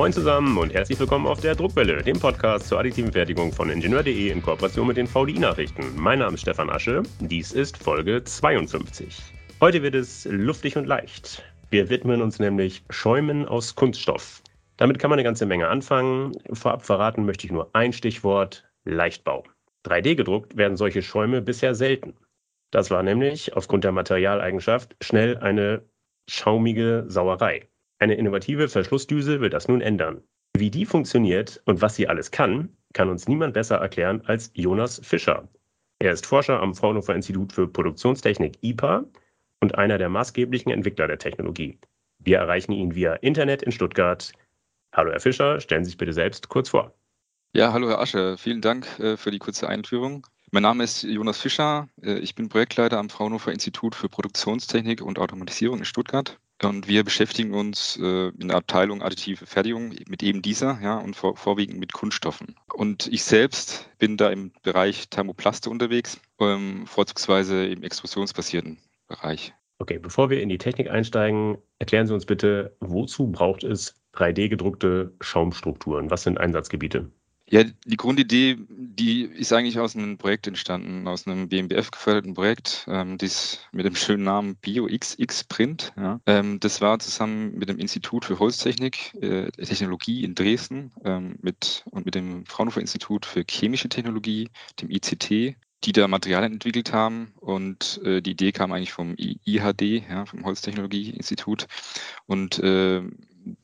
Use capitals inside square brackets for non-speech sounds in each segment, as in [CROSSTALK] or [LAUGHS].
Moin zusammen und herzlich willkommen auf der Druckwelle, dem Podcast zur additiven Fertigung von Ingenieur.de in Kooperation mit den VDI-Nachrichten. Mein Name ist Stefan Asche, dies ist Folge 52. Heute wird es luftig und leicht. Wir widmen uns nämlich Schäumen aus Kunststoff. Damit kann man eine ganze Menge anfangen. Vorab verraten möchte ich nur ein Stichwort, Leichtbau. 3D gedruckt werden solche Schäume bisher selten. Das war nämlich aufgrund der Materialeigenschaft schnell eine schaumige Sauerei. Eine innovative Verschlussdüse will das nun ändern. Wie die funktioniert und was sie alles kann, kann uns niemand besser erklären als Jonas Fischer. Er ist Forscher am Fraunhofer Institut für Produktionstechnik IPA und einer der maßgeblichen Entwickler der Technologie. Wir erreichen ihn via Internet in Stuttgart. Hallo Herr Fischer, stellen Sie sich bitte selbst kurz vor. Ja, hallo Herr Asche, vielen Dank äh, für die kurze Einführung. Mein Name ist Jonas Fischer. Äh, ich bin Projektleiter am Fraunhofer Institut für Produktionstechnik und Automatisierung in Stuttgart. Und wir beschäftigen uns äh, in der Abteilung additive Fertigung mit eben dieser, ja, und vor, vorwiegend mit Kunststoffen. Und ich selbst bin da im Bereich Thermoplaste unterwegs, ähm, vorzugsweise im extrusionsbasierten Bereich. Okay, bevor wir in die Technik einsteigen, erklären Sie uns bitte, wozu braucht es 3D gedruckte Schaumstrukturen? Was sind Einsatzgebiete? Ja, die Grundidee, die ist eigentlich aus einem Projekt entstanden, aus einem BMBF geförderten Projekt, ähm, das mit dem schönen Namen BioXX Print. Ja. Ähm, das war zusammen mit dem Institut für Holztechnik, äh, Technologie in Dresden ähm, mit, und mit dem Fraunhofer Institut für chemische Technologie, dem ICT, die da Materialien entwickelt haben. Und äh, die Idee kam eigentlich vom IHD, ja, vom Holztechnologie-Institut. Und äh,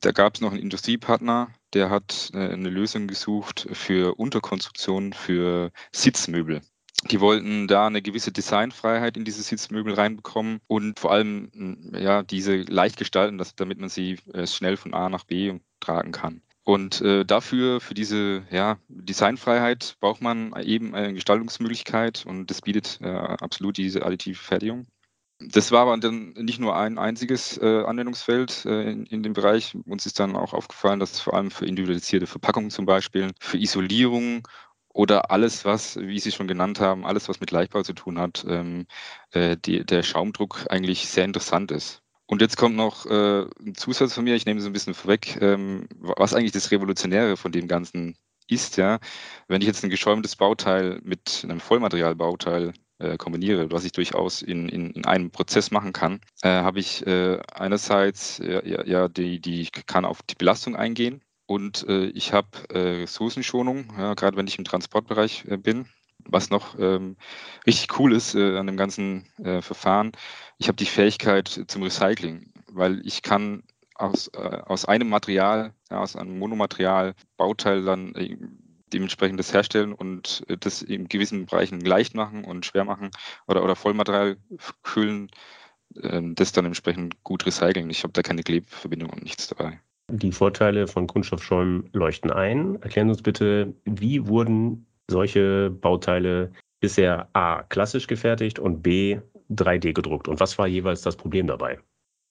da gab es noch einen Industriepartner, der hat äh, eine Lösung gesucht für Unterkonstruktionen für Sitzmöbel. Die wollten da eine gewisse Designfreiheit in diese Sitzmöbel reinbekommen und vor allem ja, diese leicht gestalten, dass, damit man sie äh, schnell von A nach B tragen kann. Und äh, dafür, für diese ja, Designfreiheit, braucht man eben eine Gestaltungsmöglichkeit und das bietet äh, absolut diese additive Fertigung. Das war aber dann nicht nur ein einziges äh, Anwendungsfeld äh, in, in, dem Bereich. Uns ist dann auch aufgefallen, dass vor allem für individualisierte Verpackungen zum Beispiel, für Isolierung oder alles, was, wie Sie schon genannt haben, alles, was mit Leichtbau zu tun hat, ähm, äh, die, der Schaumdruck eigentlich sehr interessant ist. Und jetzt kommt noch äh, ein Zusatz von mir, ich nehme es ein bisschen vorweg, ähm, was eigentlich das Revolutionäre von dem Ganzen ist, ja. Wenn ich jetzt ein geschäumtes Bauteil mit einem Vollmaterialbauteil äh, kombiniere, was ich durchaus in, in, in einem Prozess machen kann, äh, habe ich äh, einerseits ja, ja, die, die kann auf die Belastung eingehen und äh, ich habe äh, Ressourcenschonung, ja, gerade wenn ich im Transportbereich äh, bin. Was noch ähm, richtig cool ist an dem ganzen Verfahren, ich habe die Fähigkeit zum Recycling, weil ich kann aus, aus einem Material, ja, aus einem Monomaterial Bauteil dann dementsprechend das herstellen und äh, das in gewissen Bereichen leicht machen und schwer machen oder, oder Vollmaterial füllen, ähm, das dann entsprechend gut recyceln. Ich habe da keine Klebverbindung und nichts dabei. Die Vorteile von Kunststoffschäumen leuchten ein. Erklären Sie uns bitte, wie wurden solche Bauteile bisher A klassisch gefertigt und B 3D gedruckt? Und was war jeweils das Problem dabei?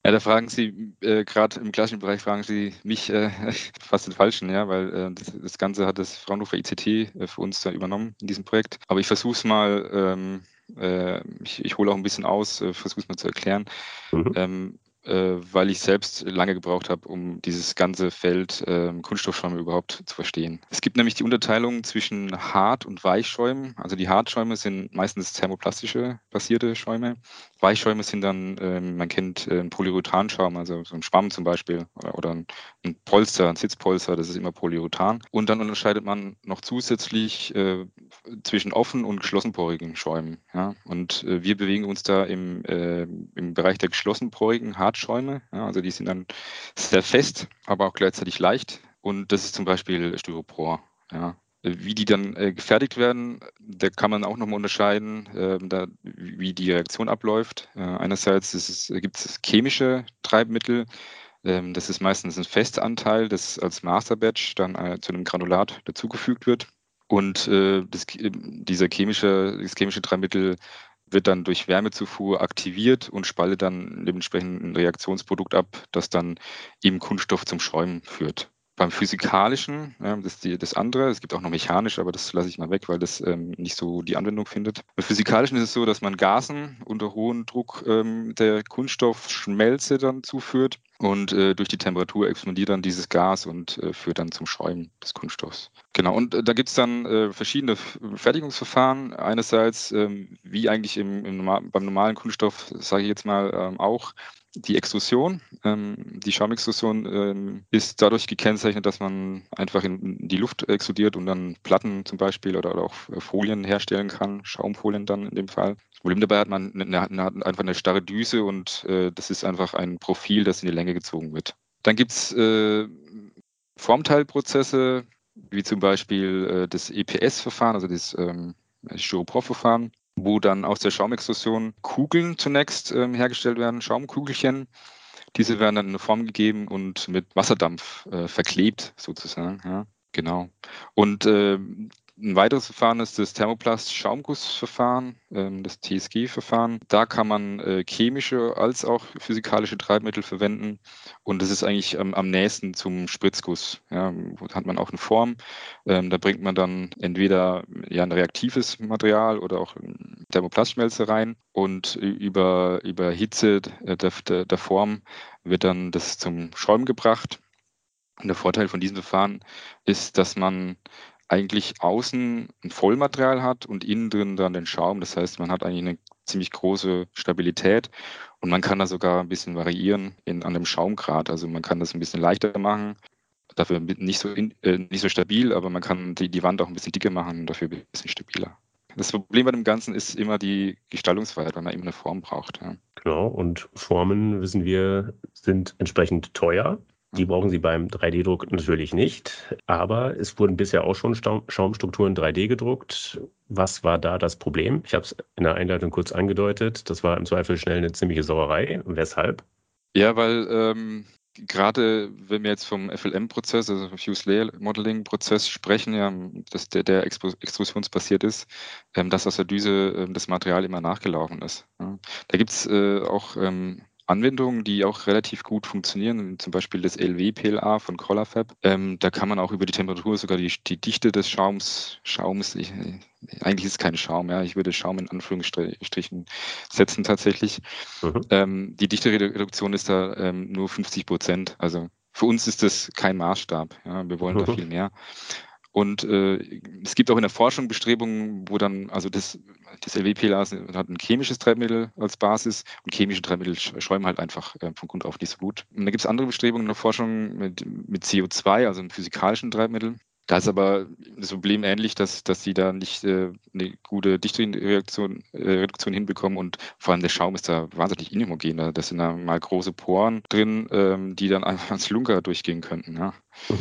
Ja, da fragen Sie, äh, gerade im klassischen Bereich fragen Sie mich äh, [LAUGHS] fast den Falschen, ja, weil äh, das, das, Ganze hat das Fraunhofer ICT äh, für uns da übernommen in diesem Projekt. Aber ich versuche es mal, ähm, äh, ich, ich hole auch ein bisschen aus, äh, versuche es mal zu erklären. Mhm. Ähm, äh, weil ich selbst lange gebraucht habe, um dieses ganze Feld äh, Kunststoffschäume überhaupt zu verstehen. Es gibt nämlich die Unterteilung zwischen Hart- und Weichschäumen. Also die Hartschäume sind meistens thermoplastische basierte Schäume. Weichschäume sind dann, äh, man kennt äh, einen Polyurethanschaum, also so ein Schwamm zum Beispiel oder, oder ein, ein, Polster, ein Sitzpolster, das ist immer Polyurethan. Und dann unterscheidet man noch zusätzlich äh, zwischen offen und geschlossenporigen Schäumen. Ja? Und äh, wir bewegen uns da im, im Bereich der geschlossenporigen Hart Drahtschäume. Ja, also die sind dann sehr fest, aber auch gleichzeitig leicht. Und das ist zum Beispiel Styropor. Ja. Wie die dann äh, gefertigt werden, da kann man auch nochmal unterscheiden, äh, da, wie die Reaktion abläuft. Äh, einerseits gibt es chemische Treibmittel, ähm, das ist meistens ein Festanteil, das als Masterbatch dann äh, zu einem Granulat dazugefügt wird. Und äh, das, dieser chemische, das chemische Treibmittel wird dann durch Wärmezufuhr aktiviert und spaltet dann dementsprechend ein Reaktionsprodukt ab, das dann eben Kunststoff zum Schäumen führt. Beim Physikalischen, ja, das ist die, das andere, es gibt auch noch mechanisch, aber das lasse ich mal weg, weil das ähm, nicht so die Anwendung findet. Beim Physikalischen ist es so, dass man Gasen unter hohem Druck ähm, der Kunststoffschmelze dann zuführt und äh, durch die Temperatur explodiert dann dieses Gas und äh, führt dann zum Schäumen des Kunststoffs. Genau, und äh, da gibt es dann äh, verschiedene Fertigungsverfahren. Einerseits, ähm, wie eigentlich im, im, beim normalen Kunststoff, sage ich jetzt mal ähm, auch, die Extrusion, ähm, die Schaumextrusion ähm, ist dadurch gekennzeichnet, dass man einfach in die Luft extrudiert und dann Platten zum Beispiel oder, oder auch Folien herstellen kann, Schaumfolien dann in dem Fall. Das Problem dabei hat man eine, eine, einfach eine starre Düse und äh, das ist einfach ein Profil, das in die Länge gezogen wird. Dann gibt es äh, Formteilprozesse, wie zum Beispiel äh, das EPS-Verfahren, also das ähm, Styropor-Verfahren wo dann aus der Schaumextrusion Kugeln zunächst ähm, hergestellt werden, Schaumkugelchen. Diese werden dann in eine Form gegeben und mit Wasserdampf äh, verklebt sozusagen. Ja, genau. Und äh, ein weiteres Verfahren ist das Thermoplast-Schaumgussverfahren, ähm, das TSG-Verfahren. Da kann man äh, chemische als auch physikalische Treibmittel verwenden und das ist eigentlich am, nächsten zum Spritzguss. Ja, da hat man auch eine Form. Ähm, da bringt man dann entweder ein reaktives Material oder auch Thermoplastschmelze rein und über, über Hitze der, der, der Form wird dann das zum Schäumen gebracht. Und der Vorteil von diesem Verfahren ist, dass man eigentlich außen ein Vollmaterial hat und innen drin dann den Schaum. Das heißt, man hat eigentlich eine ziemlich große Stabilität und man kann da sogar ein bisschen variieren in, an dem Schaumgrad. Also man kann das ein bisschen leichter machen, dafür nicht so, in, äh, nicht so stabil, aber man kann die, die Wand auch ein bisschen dicker machen und dafür ein bisschen stabiler. Das Problem bei dem Ganzen ist immer die Gestaltungsfreiheit, weil man eben eine Form braucht. Ja. Genau, und Formen, wissen wir, sind entsprechend teuer. Die brauchen Sie beim 3D-Druck natürlich nicht, aber es wurden bisher auch schon Schaumstrukturen 3D gedruckt. Was war da das Problem? Ich habe es in der Einleitung kurz angedeutet. Das war im Zweifel schnell eine ziemliche Sauerei. Weshalb? Ja, weil ähm, gerade wenn wir jetzt vom FLM-Prozess, also Fuse Layer Modeling-Prozess sprechen, ja, dass der, der extrusionsbasiert ist, ähm, dass aus der Düse ähm, das Material immer nachgelaufen ist. Ja. Da gibt es äh, auch ähm, Anwendungen, die auch relativ gut funktionieren, zum Beispiel das LW-PLA von Colorfab. Ähm, da kann man auch über die Temperatur sogar die, die Dichte des Schaums, Schaums, ich, eigentlich ist es kein Schaum, ja, ich würde Schaum in Anführungsstrichen setzen tatsächlich. Mhm. Ähm, die Dichtereduktion ist da ähm, nur 50 Prozent. Also für uns ist das kein Maßstab. Ja, wir wollen mhm. da viel mehr. Und äh, es gibt auch in der Forschung Bestrebungen, wo dann, also das, das LWPLA hat ein chemisches Treibmittel als Basis und chemische Treibmittel schäumen halt einfach äh, von Grund auf nicht so gut. Und da gibt es andere Bestrebungen in der Forschung mit, mit CO2, also einem physikalischen Treibmittel. Da ist aber das Problem ähnlich, dass, dass sie da nicht äh, eine gute Dichtreduktion äh, Reduktion hinbekommen und vor allem der Schaum ist da wahnsinnig inhomogen. Da sind da mal große Poren drin, ähm, die dann [LAUGHS] einfach als Lunker durchgehen könnten. Ja. [LAUGHS]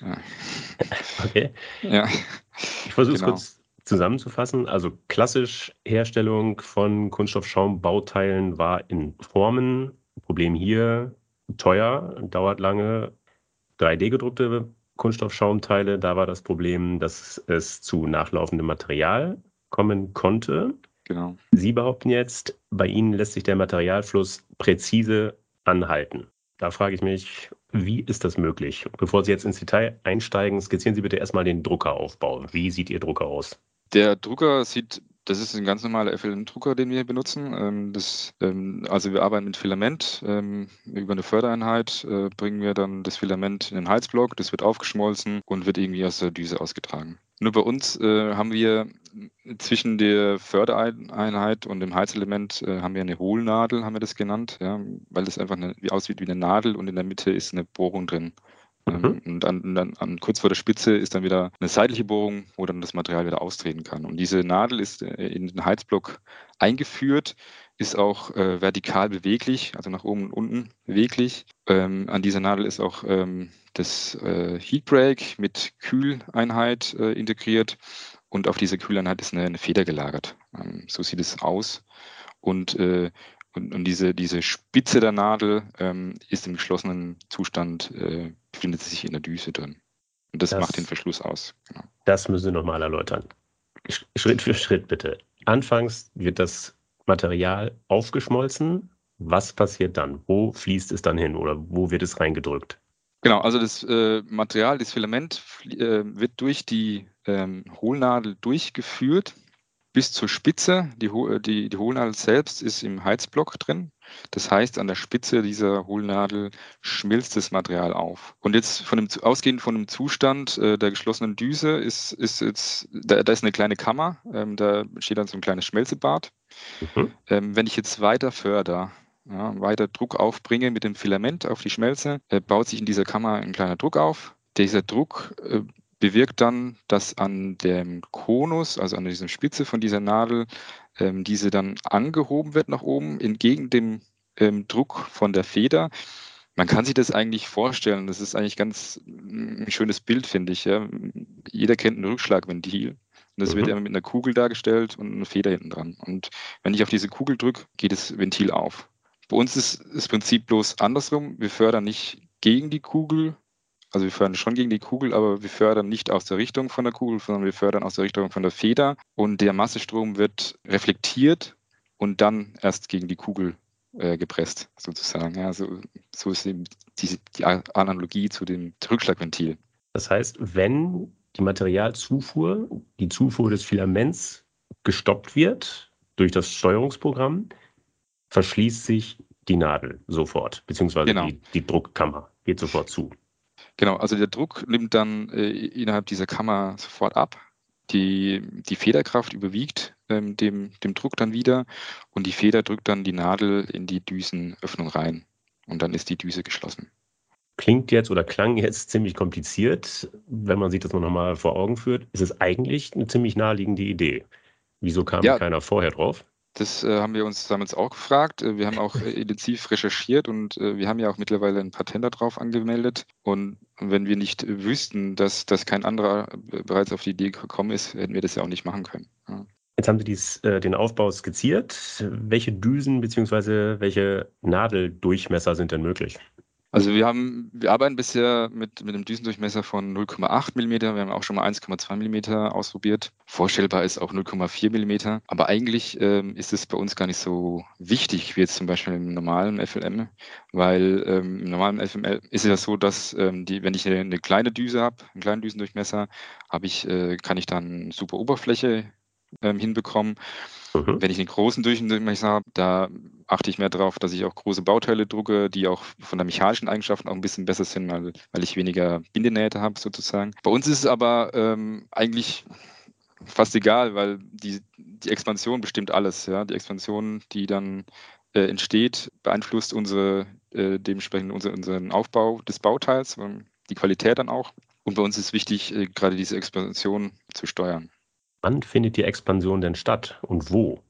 ja. Okay. Ja. Ich versuche es genau. kurz zusammenzufassen. Also klassisch Herstellung von Kunststoffschaumbauteilen war in Formen. Problem hier teuer, dauert lange. 3D gedruckte Kunststoffschaumteile, da war das Problem, dass es zu nachlaufendem Material kommen konnte. Genau. Sie behaupten jetzt, bei Ihnen lässt sich der Materialfluss präzise anhalten. Da frage ich mich, wie ist das möglich? Bevor Sie jetzt ins Detail einsteigen, skizzieren Sie bitte erstmal den Druckeraufbau. Wie sieht Ihr Drucker aus? Der Drucker sieht das ist ein ganz normaler FLN-Drucker, den wir benutzen. Ähm, das, ähm, also wir arbeiten mit Filament. Ähm, über eine Fördereinheit äh, bringen wir dann das Filament in den Heizblock. Das wird aufgeschmolzen und wird irgendwie aus der Düse ausgetragen. Nur bei uns äh, haben wir zwischen der Fördereinheit und dem Heizelement äh, haben wir eine Hohlnadel, haben wir das genannt, ja, weil das einfach eine, aussieht wie eine Nadel und in der Mitte ist eine Bohrung drin. Mhm. Ähm, und dann, dann an, kurz vor der Spitze ist dann wieder eine seitliche Bohrung, wo dann das Material wieder austreten kann. Und diese Nadel ist äh, in den Heizblock eingeführt, ist auch äh, vertikal beweglich, also nach oben und unten beweglich. Ähm, an dieser Nadel ist auch ähm, das äh, Heatbreak mit Kühleinheit äh, integriert und auf dieser Kühleinheit ist eine, eine Feder gelagert. Ähm, so sieht es aus. Und äh, und, und diese, diese Spitze der Nadel ähm, ist im geschlossenen Zustand, äh, befindet sich in der Düse drin. Und das, das macht den Verschluss aus. Genau. Das müssen Sie nochmal erläutern. Schritt für Schritt bitte. Anfangs wird das Material aufgeschmolzen. Was passiert dann? Wo fließt es dann hin oder wo wird es reingedrückt? Genau, also das äh, Material, das Filament äh, wird durch die ähm, Hohlnadel durchgeführt bis zur Spitze. Die, die, die Hohlnadel selbst ist im Heizblock drin. Das heißt, an der Spitze dieser Hohlnadel schmilzt das Material auf. Und jetzt von dem, ausgehend von dem Zustand äh, der geschlossenen Düse ist, ist jetzt, da, da ist eine kleine Kammer, ähm, da steht dann so ein kleines Schmelzebad. Mhm. Ähm, wenn ich jetzt weiter fördere, ja, weiter Druck aufbringe mit dem Filament auf die Schmelze, äh, baut sich in dieser Kammer ein kleiner Druck auf. Dieser Druck äh, bewirkt dann, dass an dem Konus, also an dieser Spitze von dieser Nadel, ähm, diese dann angehoben wird nach oben, entgegen dem ähm, Druck von der Feder. Man kann sich das eigentlich vorstellen. Das ist eigentlich ganz mm, ein schönes Bild, finde ich. Ja. Jeder kennt ein Rückschlagventil. Und das mhm. wird immer mit einer Kugel dargestellt und einer Feder hinten dran. Und wenn ich auf diese Kugel drücke, geht das Ventil auf. Bei uns ist das Prinzip bloß andersrum. Wir fördern nicht gegen die Kugel, also wir fördern schon gegen die Kugel, aber wir fördern nicht aus der Richtung von der Kugel, sondern wir fördern aus der Richtung von der Feder. Und der Massestrom wird reflektiert und dann erst gegen die Kugel äh, gepresst, sozusagen. Ja, so, so ist eben die, die Analogie zu dem Rückschlagventil. Das heißt, wenn die Materialzufuhr, die Zufuhr des Filaments gestoppt wird durch das Steuerungsprogramm, verschließt sich die Nadel sofort, beziehungsweise genau. die, die Druckkammer geht sofort zu. Genau, also der Druck nimmt dann äh, innerhalb dieser Kammer sofort ab. Die, die Federkraft überwiegt ähm, dem, dem Druck dann wieder und die Feder drückt dann die Nadel in die Düsenöffnung rein und dann ist die Düse geschlossen. Klingt jetzt oder klang jetzt ziemlich kompliziert. Wenn man sich das nochmal vor Augen führt, ist es eigentlich eine ziemlich naheliegende Idee. Wieso kam ja. keiner vorher drauf? Das äh, haben wir uns damals auch gefragt. Äh, wir haben auch äh, intensiv recherchiert und äh, wir haben ja auch mittlerweile ein Patent darauf angemeldet. Und wenn wir nicht wüssten, dass, dass kein anderer äh, bereits auf die Idee gekommen ist, hätten wir das ja auch nicht machen können. Ja. Jetzt haben Sie dies, den Aufbau skizziert. Welche Düsen bzw. welche Nadeldurchmesser sind denn möglich? Also wir haben, wir arbeiten bisher mit, mit einem Düsendurchmesser von 0,8 mm. Wir haben auch schon mal 1,2 mm ausprobiert. Vorstellbar ist auch 0,4 mm. Aber eigentlich ähm, ist es bei uns gar nicht so wichtig wie jetzt zum Beispiel im normalen FLM, weil ähm, im normalen FML ist es ja so, dass ähm, die, wenn ich eine, eine kleine Düse habe, einen kleinen Düsendurchmesser, habe ich, äh, kann ich dann super Oberfläche ähm, hinbekommen. Mhm. Wenn ich einen großen Durchmesser habe, da achte ich mehr darauf, dass ich auch große Bauteile drucke, die auch von der mechanischen Eigenschaften auch ein bisschen besser sind, weil, weil ich weniger Bindenähte habe sozusagen. Bei uns ist es aber ähm, eigentlich fast egal, weil die, die Expansion bestimmt alles. Ja? Die Expansion, die dann äh, entsteht, beeinflusst unsere, äh, dementsprechend unser, unseren Aufbau des Bauteils, die Qualität dann auch. Und bei uns ist wichtig, äh, gerade diese Expansion zu steuern. Wann findet die Expansion denn statt und wo?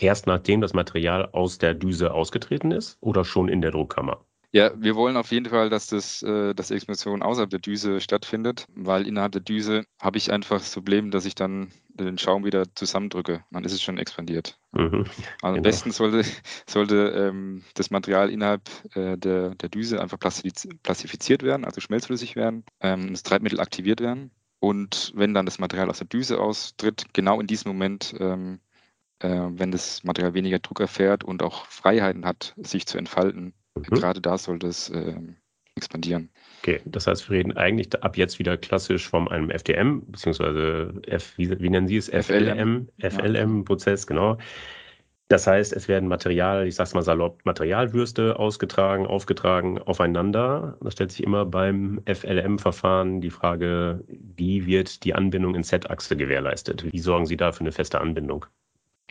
Erst nachdem das Material aus der Düse ausgetreten ist oder schon in der Druckkammer? Ja, wir wollen auf jeden Fall, dass das, äh, dass die Expansion außerhalb der Düse stattfindet, weil innerhalb der Düse habe ich einfach das Problem, dass ich dann den Schaum wieder zusammendrücke. Dann ist es schon expandiert. Mhm, also am genau. besten sollte, sollte ähm, das Material innerhalb äh, der, der Düse einfach plastifiziert werden, also schmelzflüssig werden, ähm, das Treibmittel aktiviert werden. Und wenn dann das Material aus der Düse austritt, genau in diesem Moment, ähm, äh, wenn das Material weniger Druck erfährt und auch Freiheiten hat, sich zu entfalten, mhm. gerade da sollte es äh, expandieren. Okay, das heißt, wir reden eigentlich ab jetzt wieder klassisch von einem FDM, beziehungsweise F, wie, wie nennen Sie es? FLM, FLM-Prozess, genau. Das heißt, es werden Material, ich sag's mal salopp, Materialwürste ausgetragen, aufgetragen aufeinander. Da stellt sich immer beim FLM-Verfahren die Frage, wie wird die Anbindung in Z-Achse gewährleistet? Wie sorgen Sie da für eine feste Anbindung?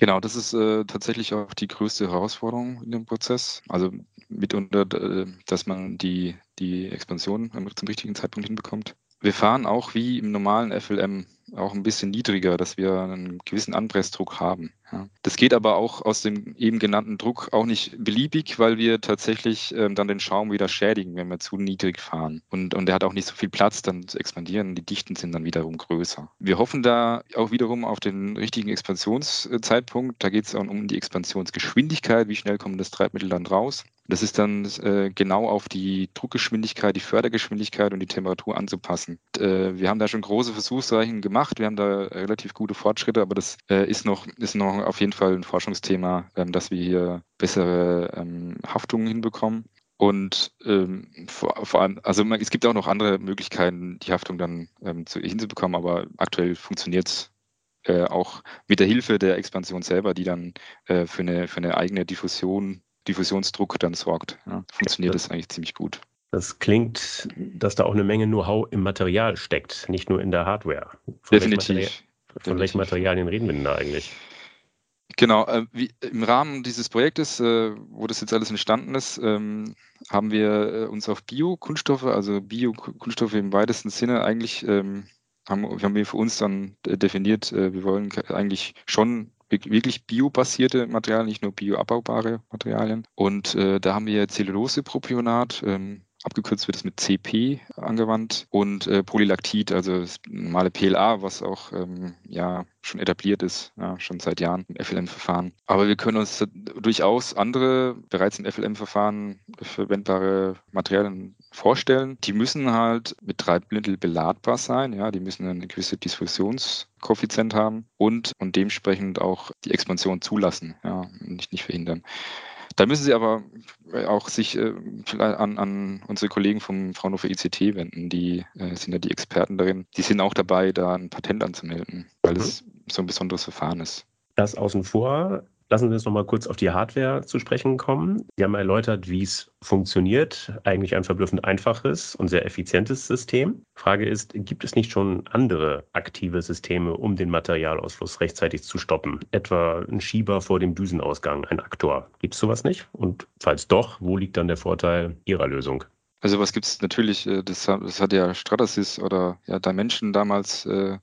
Genau, das ist äh, tatsächlich auch die größte Herausforderung in dem Prozess. Also mitunter, äh, dass man die, die Expansion zum richtigen Zeitpunkt hinbekommt. Wir fahren auch wie im normalen FLM auch ein bisschen niedriger, dass wir einen gewissen Anpressdruck haben. Ja. Das geht aber auch aus dem eben genannten Druck auch nicht beliebig, weil wir tatsächlich ähm, dann den Schaum wieder schädigen, wenn wir zu niedrig fahren. Und, und der hat auch nicht so viel Platz dann zu expandieren. Die Dichten sind dann wiederum größer. Wir hoffen da auch wiederum auf den richtigen Expansionszeitpunkt. Da geht es um die Expansionsgeschwindigkeit, wie schnell kommt das Treibmittel dann raus. Das ist dann äh, genau auf die Druckgeschwindigkeit, die Fördergeschwindigkeit und die Temperatur anzupassen. Und, äh, wir haben da schon große Versuchsreichen gemacht. Wir haben da relativ gute Fortschritte, aber das äh, ist, noch, ist noch auf jeden Fall ein Forschungsthema, ähm, dass wir hier bessere ähm, Haftungen hinbekommen. Und ähm, vor, vor, allem, also man, es gibt auch noch andere Möglichkeiten, die Haftung dann ähm, zu, hinzubekommen, aber aktuell funktioniert es äh, auch mit der Hilfe der Expansion selber, die dann äh, für, eine, für eine eigene Diffusion, Diffusionsdruck dann sorgt. Ja, funktioniert das, das eigentlich ziemlich gut. Das klingt, dass da auch eine Menge Know-how im Material steckt, nicht nur in der Hardware. Von Definitiv. Welchen von Definitiv. welchen Materialien reden wir denn da eigentlich? Genau, äh, wie, im Rahmen dieses Projektes, äh, wo das jetzt alles entstanden ist, ähm, haben wir äh, uns auf Bio-Kunststoffe, also Bio-Kunststoffe im weitesten Sinne eigentlich, ähm, haben, haben wir für uns dann äh, definiert, äh, wir wollen eigentlich schon wirklich biobasierte Materialien, nicht nur bioabbaubare Materialien. Und äh, da haben wir Zellulosepropionat, ähm, Abgekürzt wird es mit CP angewandt und äh, Polylactit, also das normale PLA, was auch ähm, ja schon etabliert ist, ja, schon seit Jahren im FLM-Verfahren. Aber wir können uns durchaus andere bereits im FLM-Verfahren verwendbare Materialien vorstellen. Die müssen halt mit Treibmittel beladbar sein, ja, die müssen eine gewisse Diffusionskoeffizient haben und, und dementsprechend auch die Expansion zulassen, ja, nicht, nicht verhindern. Da müssen Sie aber auch sich äh, an, an, unsere Kollegen vom Fraunhofer ICT wenden. Die äh, sind ja die Experten darin. Die sind auch dabei, da ein Patent anzumelden, weil mhm. es so ein besonderes Verfahren ist. Das außen vor Lassen Sie uns noch mal kurz auf die Hardware zu sprechen kommen. Sie haben erläutert, wie es funktioniert. Eigentlich ein verblüffend einfaches und sehr effizientes System. Frage ist, gibt es nicht schon andere aktive Systeme, um den Materialausfluss rechtzeitig zu stoppen? Etwa ein Schieber vor dem Düsenausgang, ein Aktor. Gibt es sowas nicht? Und falls doch, wo liegt dann der Vorteil Ihrer Lösung? Also was gibt es natürlich, äh, das, hat ja Stratasys oder ja Dimension damals äh,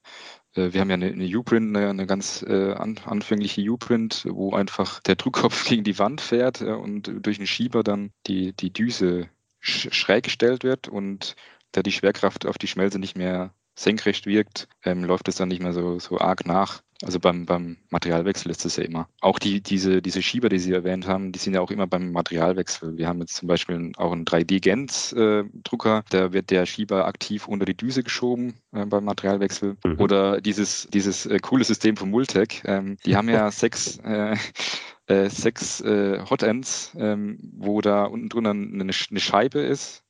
wir haben ja eine, eine U-Print, eine, eine, ganz äh, anfängliche U-Print, wo einfach der Druckkopf [LAUGHS] gegen die Wand fährt äh, und durch einen Schieber dann die, die Düse sch schräg gestellt wird und da die Schwerkraft auf die Schmelze nicht mehr senkrecht wirkt, ähm, läuft es dann nicht mehr so, so arg nach. Also beim, beim Materialwechsel ist das ja immer. Auch die, diese, diese Schieber, die Sie erwähnt haben, die sind ja auch immer beim Materialwechsel. Wir haben jetzt zum Beispiel auch einen 3D-Gens-Drucker, da wird der Schieber aktiv unter die Düse geschoben äh, beim Materialwechsel. Mhm. Oder dieses, dieses äh, coole System von Multec, ähm, die haben ja [LAUGHS] sechs, äh, äh, sechs äh, Hotends, ähm, wo da unten drunter eine, eine Scheibe ist,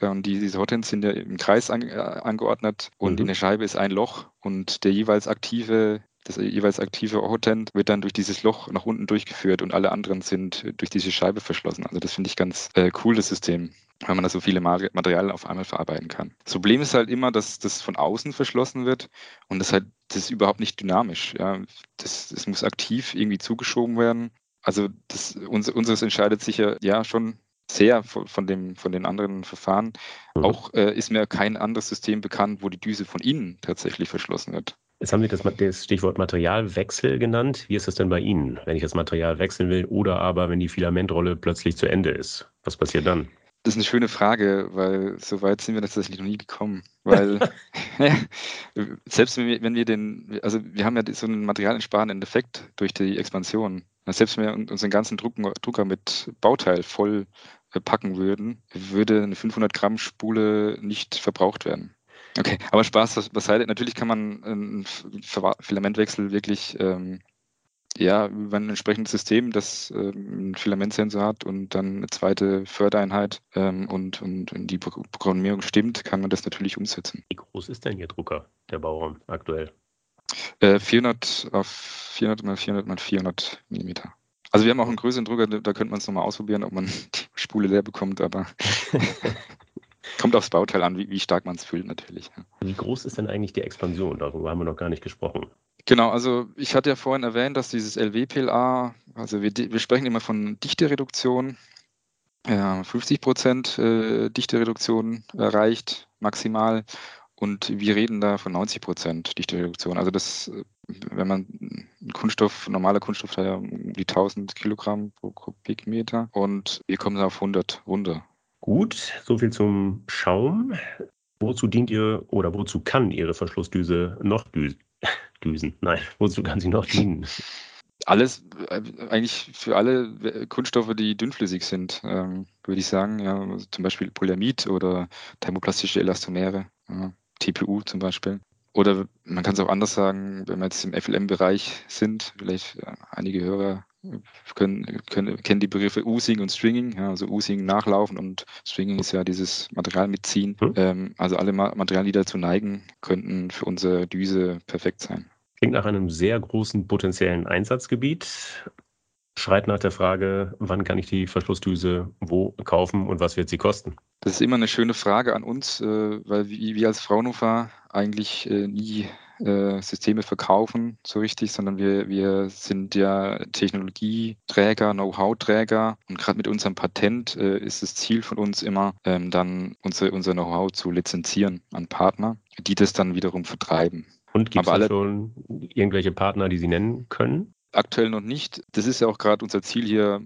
und die, diese Hotends sind ja im Kreis an, äh, angeordnet und mhm. in der Scheibe ist ein Loch und der jeweils aktive das jeweils aktive Hotent wird dann durch dieses Loch nach unten durchgeführt und alle anderen sind durch diese Scheibe verschlossen. Also das finde ich ganz äh, cool, das System weil man da so viele Materialien auf einmal verarbeiten kann. Das Problem ist halt immer, dass das von außen verschlossen wird und das halt, das ist überhaupt nicht dynamisch. Ja. Das, das muss aktiv irgendwie zugeschoben werden. Also das, uns, unseres entscheidet sich ja, ja schon sehr von, dem, von den anderen Verfahren. Mhm. Auch äh, ist mir kein anderes System bekannt, wo die Düse von innen tatsächlich verschlossen wird. Jetzt haben Sie das, das, Stichwort Materialwechsel genannt. Wie ist das denn bei Ihnen, wenn ich das Material wechseln will oder aber wenn die Filamentrolle plötzlich zu Ende ist? Was passiert dann? Das ist eine schöne Frage, weil so weit sind wir tatsächlich noch nie gekommen. Weil ja, [LAUGHS] [LAUGHS] selbst wenn wir, wenn wir den, also wir haben ja so einen materialensparenden Effekt durch die Expansion. Selbst wenn wir unseren ganzen Drucker mit Bauteil voll packen würden, würde eine 500 Gramm Spule nicht verbraucht werden. Okay, aber Spaß beiseite. Natürlich kann man einen Filamentwechsel wirklich ähm, ja, über ein entsprechendes System, das ähm, einen Filamentsensor hat und dann eine zweite Fördereinheit ähm, und, und, und die Programmierung stimmt, kann man das natürlich umsetzen. Wie groß ist denn Ihr Drucker, der Bauraum aktuell? Äh, 400 auf 400 mal 400 mal 400 Millimeter. Also wir haben auch einen größeren Drucker, da könnte man es nochmal ausprobieren, ob man [LAUGHS] die Spule leer bekommt, aber [LAUGHS] kommt aufs Bauteil an, wie, wie stark man es füllt natürlich. Wie groß ist denn eigentlich die Expansion? Darüber haben wir noch gar nicht gesprochen. Genau, also ich hatte ja vorhin erwähnt, dass dieses LWPLA, also wir, wir sprechen immer von Dichtereduktion, ja, 50 Prozent äh, Dichtereduktion erreicht, maximal. Und wir reden da von 90 Prozent Dichtereduktion. Also das, wenn man Kunststoff, normaler Kunststoff hat ja um die 1000 Kilogramm pro Kubikmeter und kommen da auf 100 runter. Gut, soviel zum Schaum. Wozu dient ihr oder wozu kann Ihre Verschlussdüse noch düsen? [LAUGHS] düsen? Nein, wozu kann sie noch dienen? Alles, äh, eigentlich für alle Kunststoffe, die dünnflüssig sind, ähm, würde ich sagen. Ja, zum Beispiel Polyamid oder thermoplastische Elastomere. Ja. TPU zum Beispiel. Oder man kann es auch anders sagen, wenn wir jetzt im FLM-Bereich sind, vielleicht einige Hörer können, können, kennen die Begriffe Using und Stringing, ja, also Using nachlaufen und Stringing ist ja dieses Material mitziehen. Hm. Ähm, also alle Materialien, die dazu neigen, könnten für unsere Düse perfekt sein. Klingt nach einem sehr großen potenziellen Einsatzgebiet. Schreit nach der Frage, wann kann ich die Verschlussdüse wo kaufen und was wird sie kosten? Das ist immer eine schöne Frage an uns, äh, weil wir als Fraunhofer eigentlich äh, nie äh, Systeme verkaufen so richtig, sondern wir, wir sind ja Technologieträger, Know-how-Träger und gerade mit unserem Patent ist das Ziel von uns immer, ähm, dann unser, unser Know-how zu lizenzieren an Partner, die das dann wiederum vertreiben. Und gibt es schon irgendwelche Partner, die Sie nennen können? Aktuell noch nicht. Das ist ja auch gerade unser Ziel hier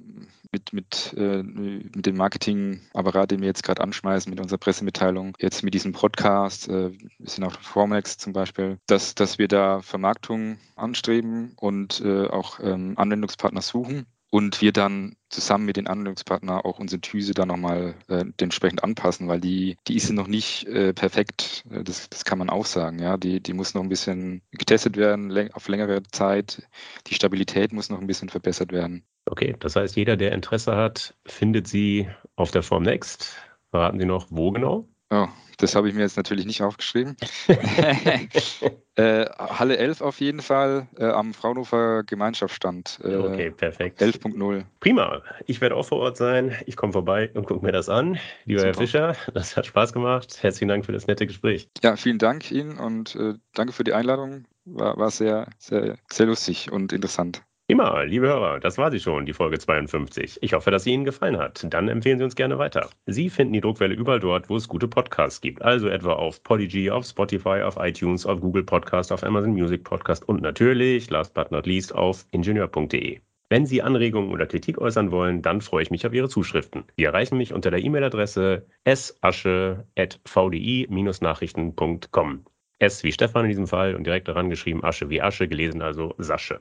mit, mit, äh, mit dem Marketingapparat, den wir jetzt gerade anschmeißen, mit unserer Pressemitteilung, jetzt mit diesem Podcast, äh, wir sind auch Formex zum Beispiel, dass, dass wir da Vermarktung anstreben und äh, auch ähm, Anwendungspartner suchen und wir dann zusammen mit den Anwendungspartnern auch unsere Tüse dann nochmal äh, dementsprechend anpassen, weil die, die ist noch nicht äh, perfekt. Äh, das, das kann man auch sagen. Ja, die, die muss noch ein bisschen getestet werden auf längere Zeit. Die Stabilität muss noch ein bisschen verbessert werden. Okay, das heißt, jeder, der Interesse hat, findet sie auf der Form Next. Verraten Sie noch, wo genau? Oh, das habe ich mir jetzt natürlich nicht aufgeschrieben. [LAUGHS] äh, Halle 11 auf jeden Fall äh, am Fraunhofer Gemeinschaftsstand. Äh, okay, perfekt. 11.0. Prima. Ich werde auch vor Ort sein. Ich komme vorbei und gucke mir das an. Lieber Super. Herr Fischer, das hat Spaß gemacht. Herzlichen Dank für das nette Gespräch. Ja, vielen Dank Ihnen und äh, danke für die Einladung. War, war sehr, sehr, sehr lustig und interessant. Immer, liebe Hörer, das war sie schon, die Folge 52. Ich hoffe, dass sie Ihnen gefallen hat. Dann empfehlen Sie uns gerne weiter. Sie finden die Druckwelle überall dort, wo es gute Podcasts gibt. Also etwa auf Podigy, auf Spotify, auf iTunes, auf Google Podcast, auf Amazon Music Podcast und natürlich, last but not least, auf ingenieur.de. Wenn Sie Anregungen oder Kritik äußern wollen, dann freue ich mich auf Ihre Zuschriften. Sie erreichen mich unter der E-Mail-Adresse sasche.vdi-nachrichten.com. S wie Stefan in diesem Fall und direkt daran geschrieben Asche wie Asche, gelesen also Sasche.